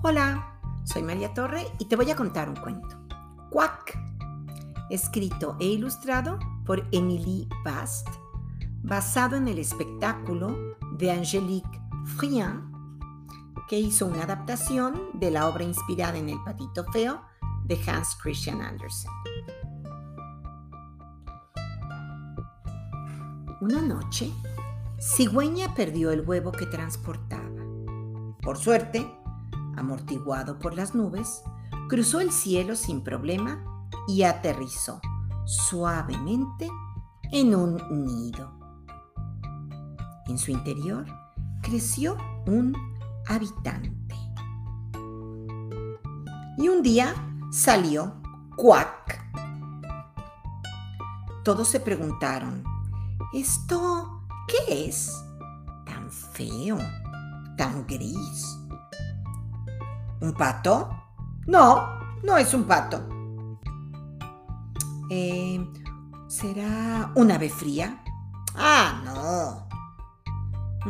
Hola, soy María Torre y te voy a contar un cuento. Quack, escrito e ilustrado por Émilie Bast, basado en el espectáculo de Angélique Friand, que hizo una adaptación de la obra inspirada en El patito feo de Hans Christian Andersen. Una noche, Cigüeña perdió el huevo que transportaba. Por suerte, amortiguado por las nubes, cruzó el cielo sin problema y aterrizó suavemente en un nido. En su interior creció un habitante. Y un día salió cuac. Todos se preguntaron, ¿esto qué es? Tan feo, tan gris. ¿Un pato? No, no es un pato. Eh, ¿Será un ave fría? Ah, no.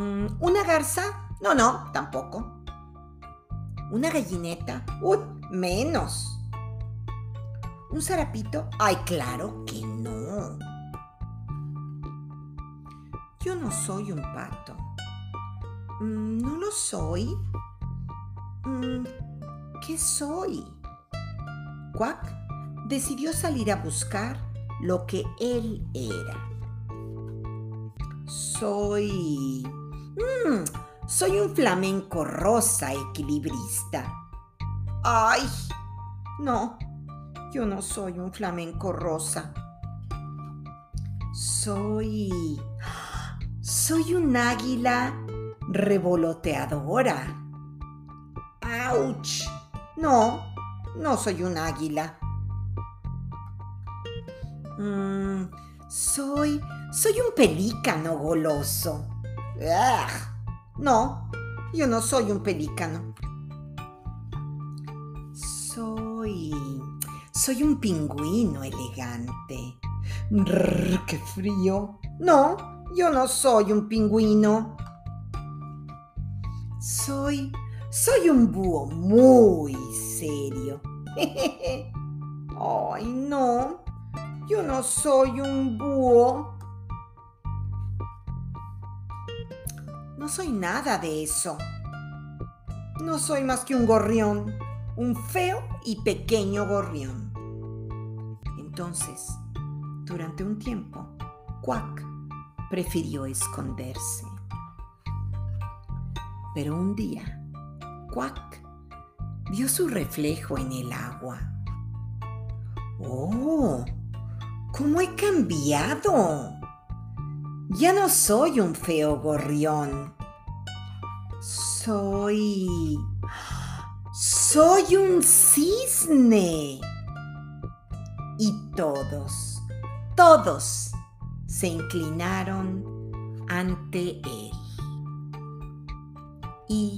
Mm, ¿Una garza? No, no, tampoco. ¿Una gallineta? Uy, menos. ¿Un zarapito? Ay, claro que no. Yo no soy un pato. Mm, no lo soy. Mm, ¿Qué soy? Quack decidió salir a buscar lo que él era. Soy... Mm, soy un flamenco rosa equilibrista. ¡Ay! No, yo no soy un flamenco rosa. Soy... Soy un águila revoloteadora. ¡Auch! No, no soy un águila. Mm, soy. Soy un pelícano goloso. No, yo no soy un pelícano. Soy. Soy un pingüino elegante. ¡Qué frío! No, yo no soy un pingüino. Soy soy un búho muy serio. Ay, no, yo no soy un búho. No soy nada de eso. No soy más que un gorrión, un feo y pequeño gorrión. Entonces, durante un tiempo, Quack prefirió esconderse. Pero un día, Cuac vio su reflejo en el agua. ¡Oh! ¿Cómo he cambiado? Ya no soy un feo gorrión. Soy... Soy un cisne. Y todos, todos se inclinaron ante él. Y